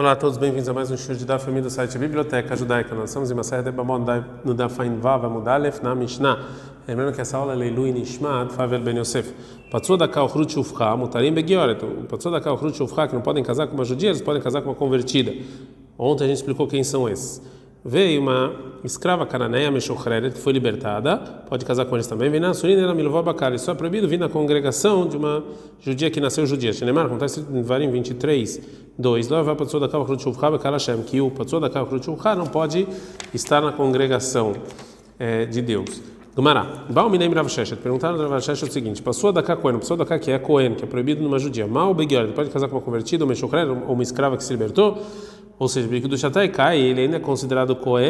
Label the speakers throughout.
Speaker 1: Olá a todos, bem-vindos a mais um show de da família do site Biblioteca Judaica. Nós estamos em uma série de Bamon no Dafain Vav Amudalef na Mishnah. Lembrando que essa aula é Leilu Nishmat Favel Ben Yosef. Patsua da Kal Chrut Shufcha, Mutarim Begioret. Patsua da Kal Chrut Shufcha, que não podem casar com uma judia, eles podem casar com uma convertida. Ontem a gente explicou quem são esses. Veio uma escrava cananeia, que foi libertada, pode casar com eles também. Vem na Surina, ela Milová Bakari. Só é proibido vir na congregação de uma judia que nasceu judia. Shenemar, acontece em Varim 23, 2. Lá vai para da Kava Krutchuvcha, Bekarashem, que o Patsua da Kava Krutchuvcha não pode estar na congregação é, de Deus. Gumará, Balminem Rav Sheshet, perguntaram ao Rav Sheshet o seguinte: Passou da Cohen, passou da que é Cohen, que é proibido numa judia. Mal Begior, pode casar com uma convertida, uma ou uma escrava que se libertou? Ou seja, o do Shatai cai, ele ainda é considerado Cohen,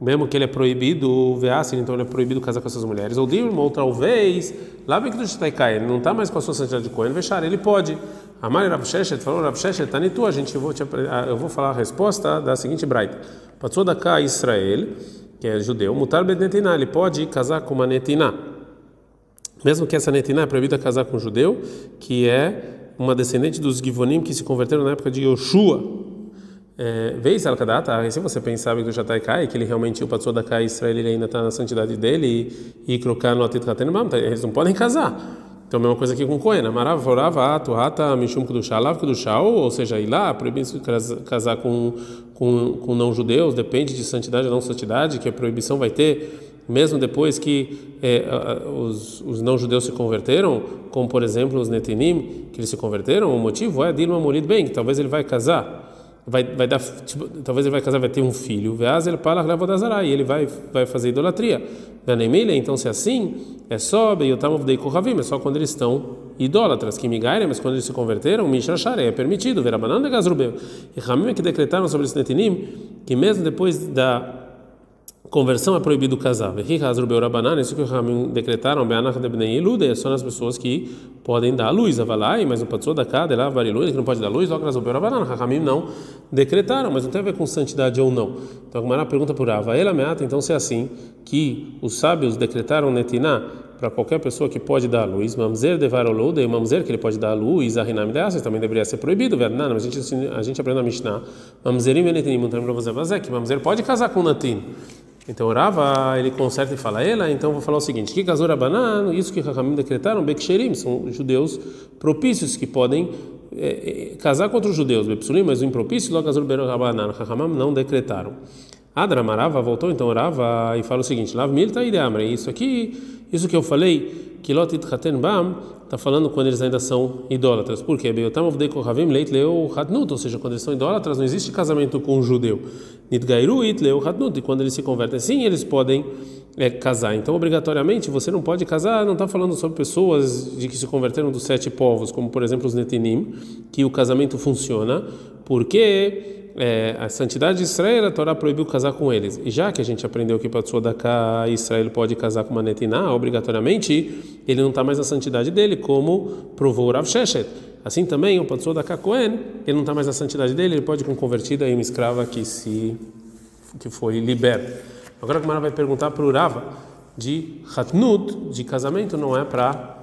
Speaker 1: mesmo que ele é proibido, veasse, então ele é proibido casar com essas mulheres. Ou Dilma, ou talvez, lá bem que do Shatai cai, ele não está mais com a sua santidade de Cohen, fechar, ele pode. Amar Rav Sheshet falou, Rav Sheshet, Tanitu, a gente vou te, eu vou falar a resposta da seguinte braita. Passou da cá Israel, que é judeu, mutar bednetiná, ele pode casar com uma netiná. Mesmo que essa netiná é proibida casar com um judeu, que é uma descendente dos Givonim que se converteram na época de Yoshua. Veis al se você pensava que o Shatai Kai, que ele realmente o passou da Kai Israel, ele ainda está na santidade dele e colocar no Atit Katenbam, eles não podem casar. Então, a mesma coisa aqui com Cohen. Amarav, Vorava, Atuhata, Mishum Kudushá, Lav Kudushá, ou seja, ir lá, proibido casar com, com, com não-judeus, depende de santidade ou não santidade, que a proibição vai ter mesmo depois que é, os, os não-judeus se converteram, como por exemplo os Netinim, que eles se converteram, o motivo é Dilma Morid bem, que talvez ele vai casar, vai, vai dar, tipo, talvez ele vai casar, vai ter um filho, Veaz ele para e ele vai, vai fazer idolatria. Danemilha, então se é assim, é só Beyotamov é só quando eles estão idólatras, que migaire, mas quando eles se converteram, Mishashare, é permitido, Verabanan de Gazrubeu. E Ramim é que decretaram sobre os Netinim, que mesmo depois da conversão é proibido casar. Isso que o Ramim decretaram, é só nas pessoas que podem dar luz. Avalai, mas não pode da cá, dela luz, que não pode dar luz, logo. Ramim não decretaram, mas não tem a ver com santidade ou não. Então a Gemara pergunta por Ava, ela meata, então se é assim, que os sábios decretaram netiná para qualquer pessoa que pode dar a luz, mamzer devarolude, mamzer que ele pode dar a luz, arinam deassas também deveria ser proibido, verdade? Mas a gente a gente aprende na Mishnah, mamzerim venetinim, mamzer pode casar com natin. Então orava, ele conserta e fala ela, então vou falar o seguinte: que casura banana, isso que Rahamim decretaram, Beksherim, são judeus propícios que podem é, é, casar contra os judeus, Bepsulim, mas o impropício, logo casura banana, Rahamim não decretaram. Adra Marava voltou então orava e fala o seguinte: Lav milta ideamre, isso aqui, isso que eu falei, que lotit haten bam, está falando quando eles ainda são idólatras. Por quê? Ou seja, quando eles são idólatras, não existe casamento com um judeu. Nidgairu it leu hatnut, e quando eles se convertem sim, eles podem é, casar. Então, obrigatoriamente, você não pode casar, não está falando sobre pessoas de que se converteram dos sete povos, como por exemplo os Netinim, que o casamento funciona, porque é, a santidade de Israel, a Torá proibiu casar com eles. E já que a gente aprendeu que para Tzodaká Israel pode casar com uma netiná, obrigatoriamente, ele não está mais na santidade dele, como provou Rav Sheshet. Assim também, o Patzodaká Cohen, ele não está mais na santidade dele, ele pode com convertida em uma escrava que se que foi liberta. Agora a Gemara vai perguntar para o Rava de Hatnut, de casamento, não é para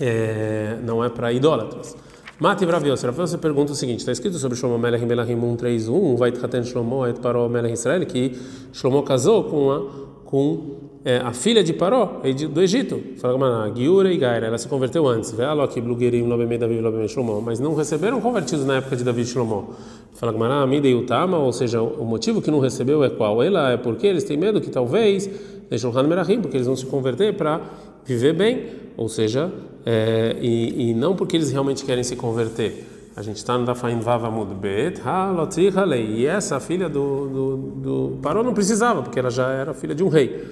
Speaker 1: é, não é para idólatras. Mati Bravios, você pergunta o seguinte: está escrito sobre Shlomo Melech em Melachim 131, vai tratar Shlomo et Paró Melech Israel, que Shlomo casou com a, com é, a filha de Paró do Egito. Fala Giura e Gaira, ela se converteu antes. Que Blugerim, Lobemei, Davi, Lobemei, Shlomo, mas não receberam convertidos na época de Davi e Shlomo. Fala Gamara, Amida e Utama, ou seja, o motivo que não recebeu é qual? Ela é porque eles têm medo que talvez deixam Merahim, porque eles vão se converter para viver bem, ou seja, é, e, e, não porque eles realmente querem se converter. A gente está no Dafain Vavamud Bet, e essa filha do, do, do Paró não precisava, porque ela já era filha de um rei.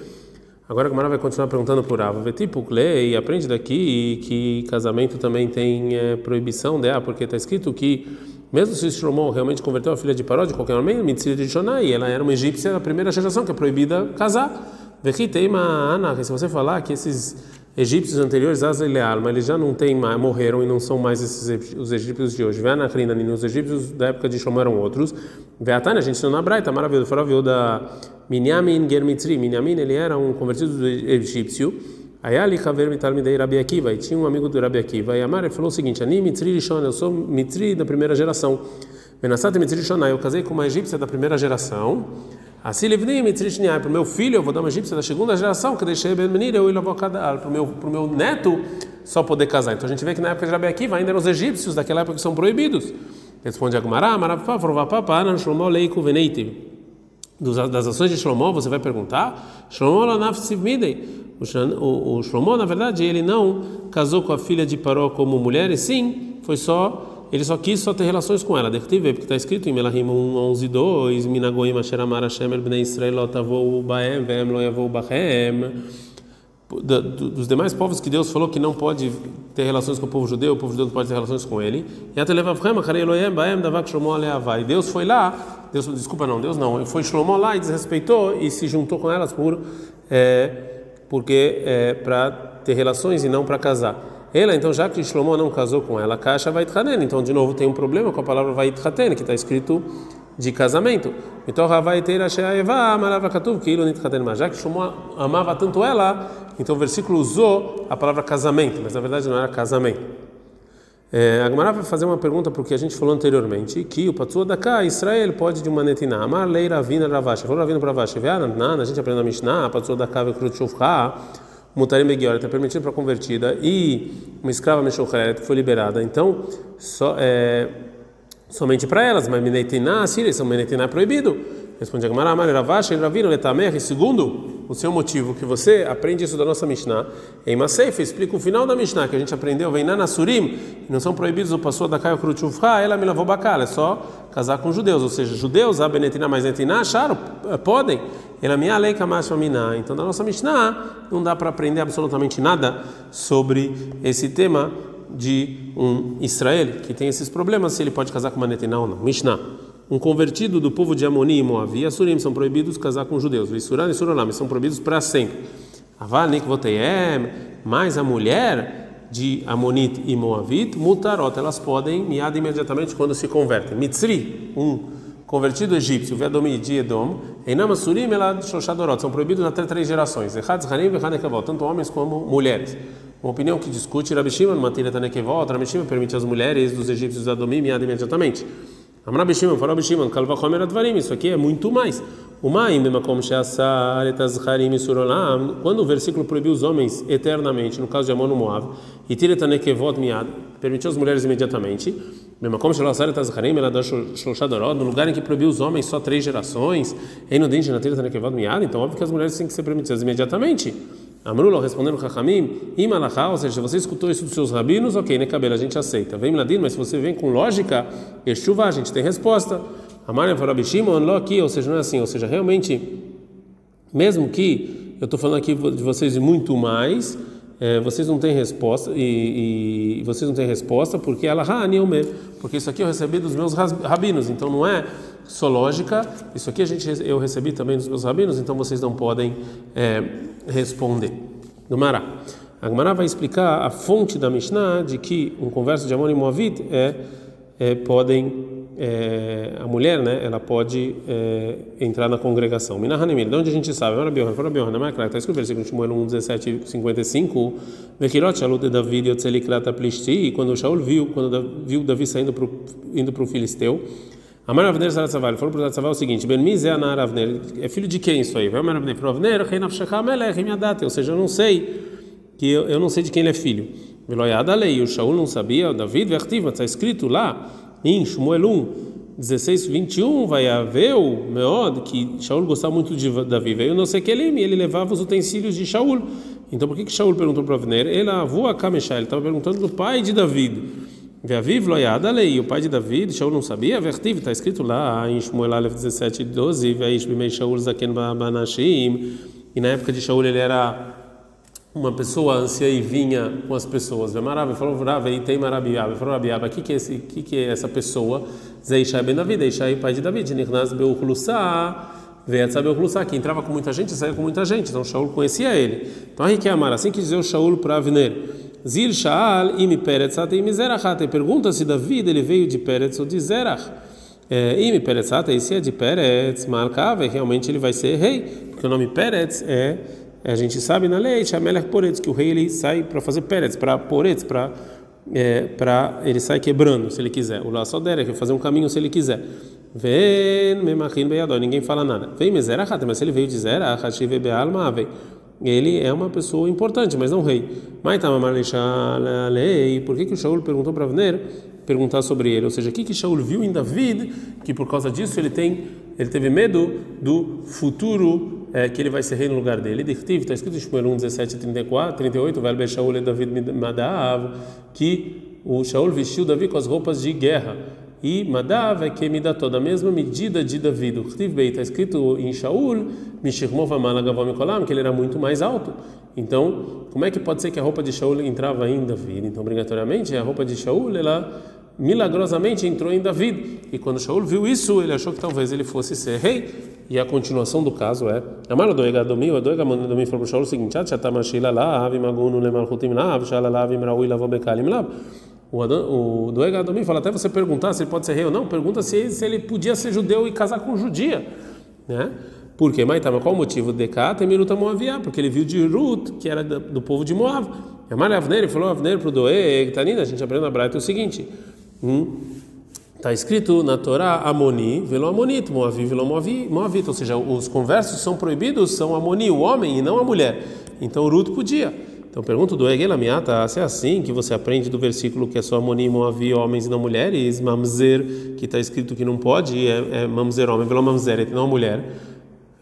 Speaker 1: Agora a Gamara vai continuar perguntando por Ava, Vetipukle, e aprende daqui que casamento também tem é, proibição, né? porque está escrito que mesmo se Shlomo realmente converteu a filha de Paró, de qualquer maneira, Mitzir de Shonai, ela era uma egípcia, a primeira geração que é proibida casar. Vechiteima Ana, se você falar que esses egípcios anteriores, Azelealma, eles já não têm mais, morreram e não são mais esses os egípcios de hoje. Veanakrina, os egípcios da época de Shlomo eram outros. Veatana, a gente ensinou na Braita, maravilhoso, falou da Minyamin Germitri. Minyamin, ele era um convertido egípcio. Aí ali Haver Mitalmidei Rabi Akiva, e tinha um amigo do Rabi Akiva, e Amar falou o seguinte: Ani Mitri eu sou Mitri da primeira geração. Benasat Mitri Rishon, eu casei com uma egípcia da primeira geração. Assim, para o meu filho, eu vou dar uma egípcia da segunda geração, que deixei Ben Menir, eu ir para o meu, meu neto só poder casar. Então a gente vê que na época de Rabi Akiva ainda eram os egípcios daquela época que são proibidos. Responde Agmará, Marapá, Forvapapá, Shlomo Leiku Veneitiv. Das ações de Shlomo, você vai perguntar, Shlomo Lanaf Sivmidei. O Shlomo, na verdade, ele não casou com a filha de Paró como mulher, e sim, foi só, ele só quis só ter relações com ela. Deve porque está escrito em Melahim 11, 2, Minagoim Asher Amar Hashem Bnei Israel Otavou Baem dos demais povos que Deus falou que não pode ter relações com o povo judeu, o povo judeu não pode ter relações com ele. E Deus foi lá, Deus desculpa não, Deus não, foi Shlomo lá e desrespeitou e se juntou com elas por é, porque é, para ter relações e não para casar. Ela então já que Shlomo não casou com ela, caixa vai então de novo tem um problema com a palavra vai que está escrito de casamento. Então vai ter a Sheaeva, Marava Katuv, que Ilo Nitchaten Já que Shlomo amava tanto ela, então o versículo usou a palavra casamento, mas na verdade não era casamento. É, a Gemara vai fazer uma pergunta porque a gente falou anteriormente que o Patsua da Israel pode de uma netina. Amar lei ravina ravash. Falou ravina ravash. A gente aprende na Mishnah, Patsua da cá vekrut shufra, mutarim begior, está permitido para convertida e uma escrava meshocheret foi liberada. Então, só é, somente para elas, mas Minetina, Síria, são é proibido. Responde a Amar Ravash, Ravino, Letamer, segundo o seu motivo, que você aprende isso da nossa Mishnah, em Maseif, explica o final da Mishnah, que a gente aprendeu, vem na Surim, não são proibidos o passou da Caio Krutchufra, ela me lavou bacala, é só casar com judeus, ou seja, judeus, a Benetina mais Netina, acharam, eh, podem, ela me alei Kamashmina. Então, da nossa Mishnah, não dá para aprender absolutamente nada sobre esse tema de um Israel que tem esses problemas, se ele pode casar com uma netina ou não. Mishnah. Um convertido do povo de Amoni e Moavi e Assurim são proibidos casar com judeus. Visuran e Surolam são proibidos para sempre. Avalik Voteyem, mas a mulher de Amonit e Moavit, Mutarot, elas podem miada imediatamente quando se convertem. Mitzri, um convertido egípcio, Vedomi de Edom, Einam Surim, ela Shoshadorot, são proibidos até três gerações. Echad Harim e tanto homens como mulheres. Uma opinião que discute Rabi Shimon, matéria Tanekevot, Rabi Shimon permite às mulheres dos egípcios adomim miada imediatamente. Amar Shimon, falou Shimon, Kalva Homer Advarim, isso aqui é muito mais. O Maim, Bemakom Sheasar, Etazharim Surolam, quando o versículo proibiu os homens eternamente, no caso de Amon Moab, e Tiretanekevot miad, permitiu as mulheres imediatamente. Bemakom Sheasar, ela dá Shloshadorod, no lugar em que proibiu os homens só três gerações, e no Dinge, na Tiretanekevot miad, então óbvio que as mulheres têm que ser permitidas imediatamente. Amrullah respondendo Chachamim, Imalachá, ou seja, você escutou isso dos seus rabinos, ok, né, cabelo, a gente aceita. Vem Ladino, mas se você vem com lógica, Yeshuvah, a gente tem resposta. Amarem Farabi Shimon, lo aqui, ou seja, não é assim, ou seja, realmente, mesmo que eu estou falando aqui de vocês muito mais, é, vocês não têm resposta e, e, vocês não têm resposta porque ela porque isso aqui eu recebi dos meus rabinos, então não é só lógica, isso aqui a gente eu recebi também dos meus rabinos, então vocês não podem é, responder. Gumara. A Gumara vai explicar a fonte da Mishnah de que um converso de Amor e Moavit é, é podem é, a mulher, né, ela pode é, entrar na congregação. Minahanimir, de onde a gente sabe? Ora Biohan, fora Biohan, não é claro, está escrito no versículo Shmuel 1, 17, 55, Vekirot Shalut de David Yotzelikrat Aplisti, quando Shaul viu, quando viu Davi saindo pro, indo para o Filisteu, Amar Avner Zaratzavar, ele falou para o Zaratzavar o seguinte: Ben Miz é Anar Avner, é filho de quem isso aí? Vai Amar Avner, para Avner, Reinav Shecham Melech, ou seja, eu não sei, que eu, eu não sei de quem ele é filho. Veloyada lei, o Shaul não sabia, o David Vertiv, está escrito lá em Shmuel 1, 16, 21, vai haver o Meod, que Shaul gostava muito de Davi, veio não sei que ele, ele levava os utensílios de Shaul. Então por que, que Shaul perguntou para Avner? Ele avô a Kameshá, ele estava perguntando do pai de David. Veaviv loyada lei, o pai de David, Shaul não sabia, vertiv, está escrito lá em Shmuel Aleph 17, 12, veish bimei Shaul zaken banashim, e na época de Shaul ele era uma pessoa anciã e vinha com as pessoas. Vemarav falou, Rav, e tem Marabiab, falou Rabiab, o que é esse, que é essa pessoa? Zeishai ben David, Zeishai pai de David, Nirnaz beuchlussá, Veatzah beuchlussá, que entrava com muita gente saía com muita gente, então Shaul conhecia ele. Então aí que é Amar, assim que dizer o Shaul para Avner, Zil Shaal imi Peretz imi Zerachat. Pergunta se David ele veio de Peretz ou de Zerach. É, imi Peretz e se é de Peretz, Malkave, realmente ele vai ser rei, porque o nome Peretz é, a gente sabe na lei, Shamelech Poretz, que o rei ele sai para fazer Peretz, para Poretz, para é, para ele sai quebrando, se ele quiser. O Laçodera, que fazer um caminho se ele quiser. Vem, memachin beyador, ninguém fala nada. Vem, Mezerachat, mas se ele veio de Zerachat, Shive Bealma, vem ele é uma pessoa importante, mas não rei. Mas lei. Por que que o Shaul perguntou para Avner perguntar sobre ele? Ou seja, o que que Shaul viu em David que por causa disso ele tem, ele teve medo do futuro é, que ele vai ser rei no lugar dele. Está escrito em Shmuel 1, 17, 34, 38, vai Shaul e David Madav, que o Shaul vestiu Davi com as roupas de guerra e Madav é que me dá toda a mesma medida de Davi. O está escrito em Shaul, que ele era muito mais alto. Então, como é que pode ser que a roupa de Shaul entrava em Davi? Então, obrigatoriamente, a roupa de Shaul, ela milagrosamente entrou em Davi. E quando Shaul viu isso, ele achou que talvez ele fosse ser rei. E a continuação do caso é: Amar doega domi, o doega domi falou para Shaul o seguinte: Chatamashila lá, avi magunu lemalchutim lá, shalala avi mraui lavobekalim lá. O, o Doeg Adomim fala até você perguntar se ele pode ser rei ou não, pergunta se, se ele podia ser judeu e casar com judia, né? Por quê? Mas qual o motivo? Decat e Miruta Moaviá, porque ele viu de Ruth, que era do, povo de Moab. Amar Avner, ele falou Avner para o Doeg, Tanina, a gente aprende na Braita o seguinte, hum, Está escrito na Torá Amoni, velo Amonito, Moavi, velo Moavito, ou seja, os conversos são proibidos, são Amoni, o homem, e não a mulher. Então Ruth podia. Então pergunto do Egelamiata, se é assim que você aprende do versículo que é só amonímo havia homens e não mulheres, mamzer, que está escrito que não pode, é, é mamzer homem, pelo mamzer, não mulher.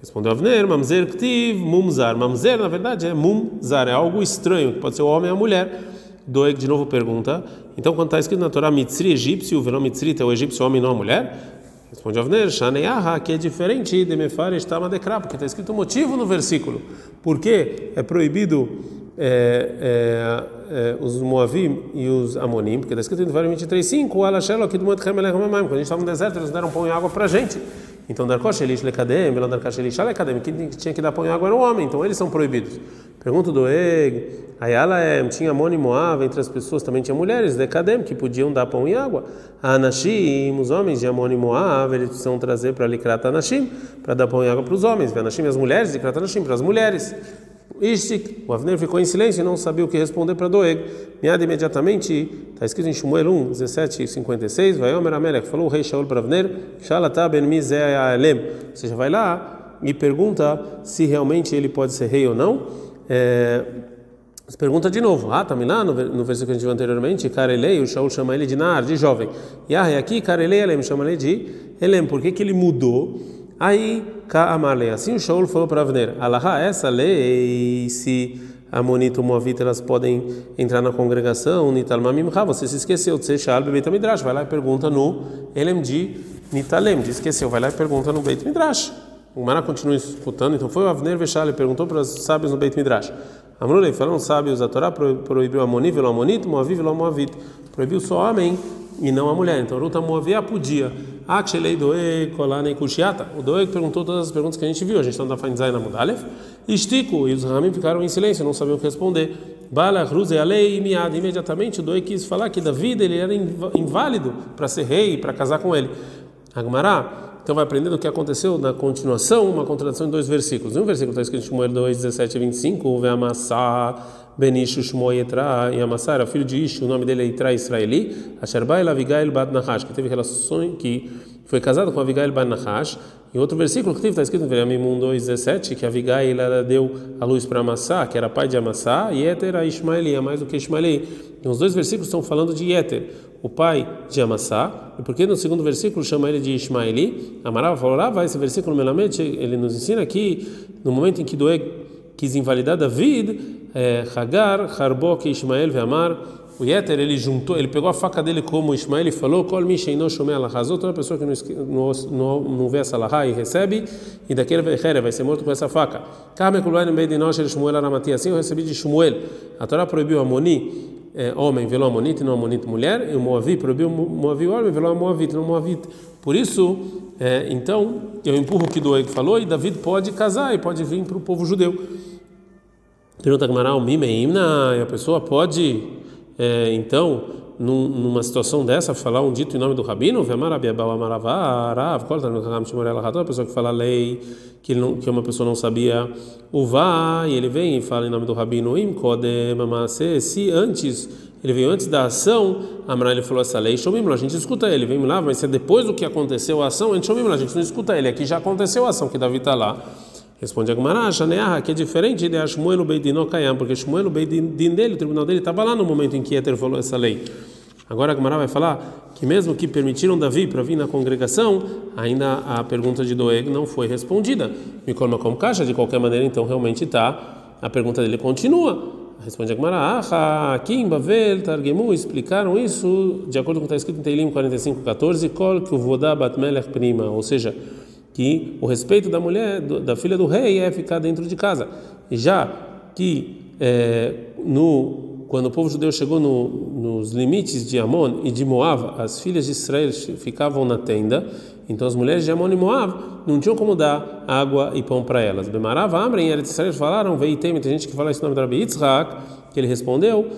Speaker 1: Respondeu Avner, mamzer ktiv, mumzar. Mamzer, na verdade, é mumzar, é algo estranho, que pode ser o homem ou a mulher. Doeg de novo pergunta, então quando está escrito na Torá mitzri egípcio, o verão mitzri é o egípcio homem não a mulher? Responde Avner, Shaneyaha, que é diferente de Mefaresh Tamadekra, porque está escrito o motivo no versículo. Por que é proibido é, é, é, os Moavim e os Amonim, porque está escrito em 23:5, Alashelo aqui do Monte Quando a gente estava no deserto, eles deram pão e água para a gente. Então, Darkosh Elish Lekadem, Belandarkosh Elish Alekadem, quem tinha que dar pão e água era o homem, então eles são proibidos. Pergunta do Eg, Ayala é, tinha Amon e Moab, entre as pessoas também tinha mulheres, Dekadem, que podiam dar pão e água. Anashim, os homens de Amon e eles precisam trazer para Likrat Anashim, para dar pão e água para os homens. Anashim, as mulheres, Likrat Anashim, para as mulheres. O Avner ficou em silêncio e não sabia o que responder para Doeg. Miad imediatamente, está escrito em Shmuel 1, 17 e 56, vai Omer Amelech, falou o rei Shaul para Avner, Shalatá ben Mizealem. Ou seja, vai lá e pergunta se realmente ele pode ser rei ou não. É, pergunta de novo, ah, tá lá no, no versículo que a gente viu anteriormente, Karelei, o Shaul chama ele de Nar, de jovem. E ah, aqui, Karelei Elem, chama ele de Elem. Por que, que ele mudou? Aí, Ka'amalei, assim o Shaul falou para Avner, Alaha, essa lei, se Amonita e Moavita elas podem entrar na congregação, Nitalmamimha, você se esqueceu de ser Shal Beit Midrash, vai lá e pergunta no Elem de Nitalem, esqueceu, vai lá e pergunta no Beit Midrash. O Mara continua escutando, então foi o Avner Veshal e perguntou para os sábios no Beit Midrash. Amrulei, falaram sábios, a Torá proibiu Amoni, velo Amonito, Moavi, velo Moavit. Proibiu só homem e não a mulher. Então, Ruta Moavia podia. Achelei doe kolane kushiata. O doe perguntou todas as perguntas que a gente viu. A gente está na Fainzai na Mudalef. Estico e os Ramim ficaram em silêncio, não sabiam o que responder. Bala, Ruze, a lei miada. Imediatamente o doe quis falar que Davi ele era inválido para ser rei, para casar com ele. Agmará. Então vai aprendendo o que aconteceu na continuação, uma contradição em dois versículos. Um versículo está escrito Shmuel 2, 17 e 25, ve amassar Benishu Shmo Yetra e Amassar, era filho de Ishu, o nome dele é Itra Israeli, Asherbai Avigail Bad Nahash, que teve relações, que foi casado com Avigail Bad Nahash. Em outro versículo que está escrito em Veramim 2,17, que Avigail ela deu a luz para Amassá, que era pai de Amassá, e Yeter a Ismaeli, é mais do que Ismaeli. E os dois versículos estão falando de Yeter, o pai de Amassá, e porque no segundo versículo chama ele de Ismaeli, Amarava falou, ah, vai, esse versículo Melamed, ele nos ensina que no momento em que Doeg quis invalidar David, é, Hagar, Harbok, Ismael e Amar. O Yeter, ele juntou, ele pegou a faca dele como Ismael e falou: Kol Mishen no Shomei Alahazot, toda pessoa que não, não, não vê essa Alahá e recebe, e daquele vai ser morto com essa faca. Assim eu recebi de Shmuel. A Torá proibiu Amoni, é, homem, velou Amonite, e não Amonite, mulher, e o Moavi proibiu Moavi, homem, velou Moavite, não Moavite. Por isso, é, então, eu empurro o que Doeg falou, e David pode casar e pode vir para o povo judeu. Pergunta Gamaral, Mimeimna, e a pessoa pode, é, então, num, numa situação dessa, falar um dito em nome do rabino, a pessoa que fala lei, que, não, que uma pessoa não sabia o vá, e ele vem e fala em nome do rabino, se antes, ele veio antes da ação, Amar ele falou essa lei, a gente escuta ele, vem lá, mas se é depois do que aconteceu a ação, a gente, a gente não escuta ele, aqui já aconteceu a ação, que Davi está lá. Responde a Gemara, que é diferente de Shmuel Beidin Okayam, porque Shmuel Beidin dele, o tribunal dele, estava lá no momento em que Eter falou essa lei. Agora a Gemara vai falar que mesmo que permitiram Davi para vir na congregação, ainda a pergunta de Doeg não foi respondida. Me colma como caixa, de qualquer maneira, então realmente está, a pergunta dele continua. Responde a Gemara, ah, Kim, Bavel, Targemu, explicaram isso de acordo com o que está escrito em Teilim 45:14, Kol que Batmelech prima, ou seja, que o respeito da mulher, da filha do rei, é ficar dentro de casa. Já que é, no quando o povo judeu chegou no, nos limites de Amon e de Moab, as filhas de Israel ficavam na tenda, então as mulheres de Amon e Moab não tinham como dar água e pão para elas. Bemarava Amren e Eretz Israel falaram, veio tem gente que fala esse nome do Rabi Yitzhak, que ele respondeu,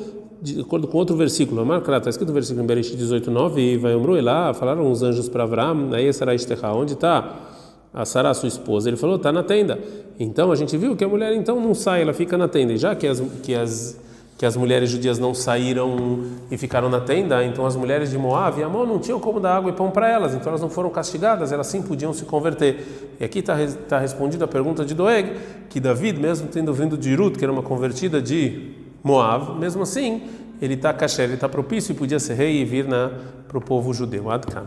Speaker 1: de acordo com outro versículo, está escrito no versículo em Bereshit 18:9 e vai Omru lá, falaram os anjos para Avram, aí será Esteha, onde está? A Sara, sua esposa, ele falou, está na tenda. Então a gente viu que a mulher então não sai, ela fica na tenda. E já que as, que as, que as mulheres judias não saíram e ficaram na tenda, então as mulheres de Moab e Amon não tinham como dar água e pão para elas, então elas não foram castigadas, elas sim podiam se converter. E aqui está tá respondida a pergunta de Doeg, que David, mesmo tendo vindo de Ruth, que era uma convertida de Moab, mesmo assim, ele está kasher, ele está propício e podia ser rei e vir para o povo judeu. Adkan.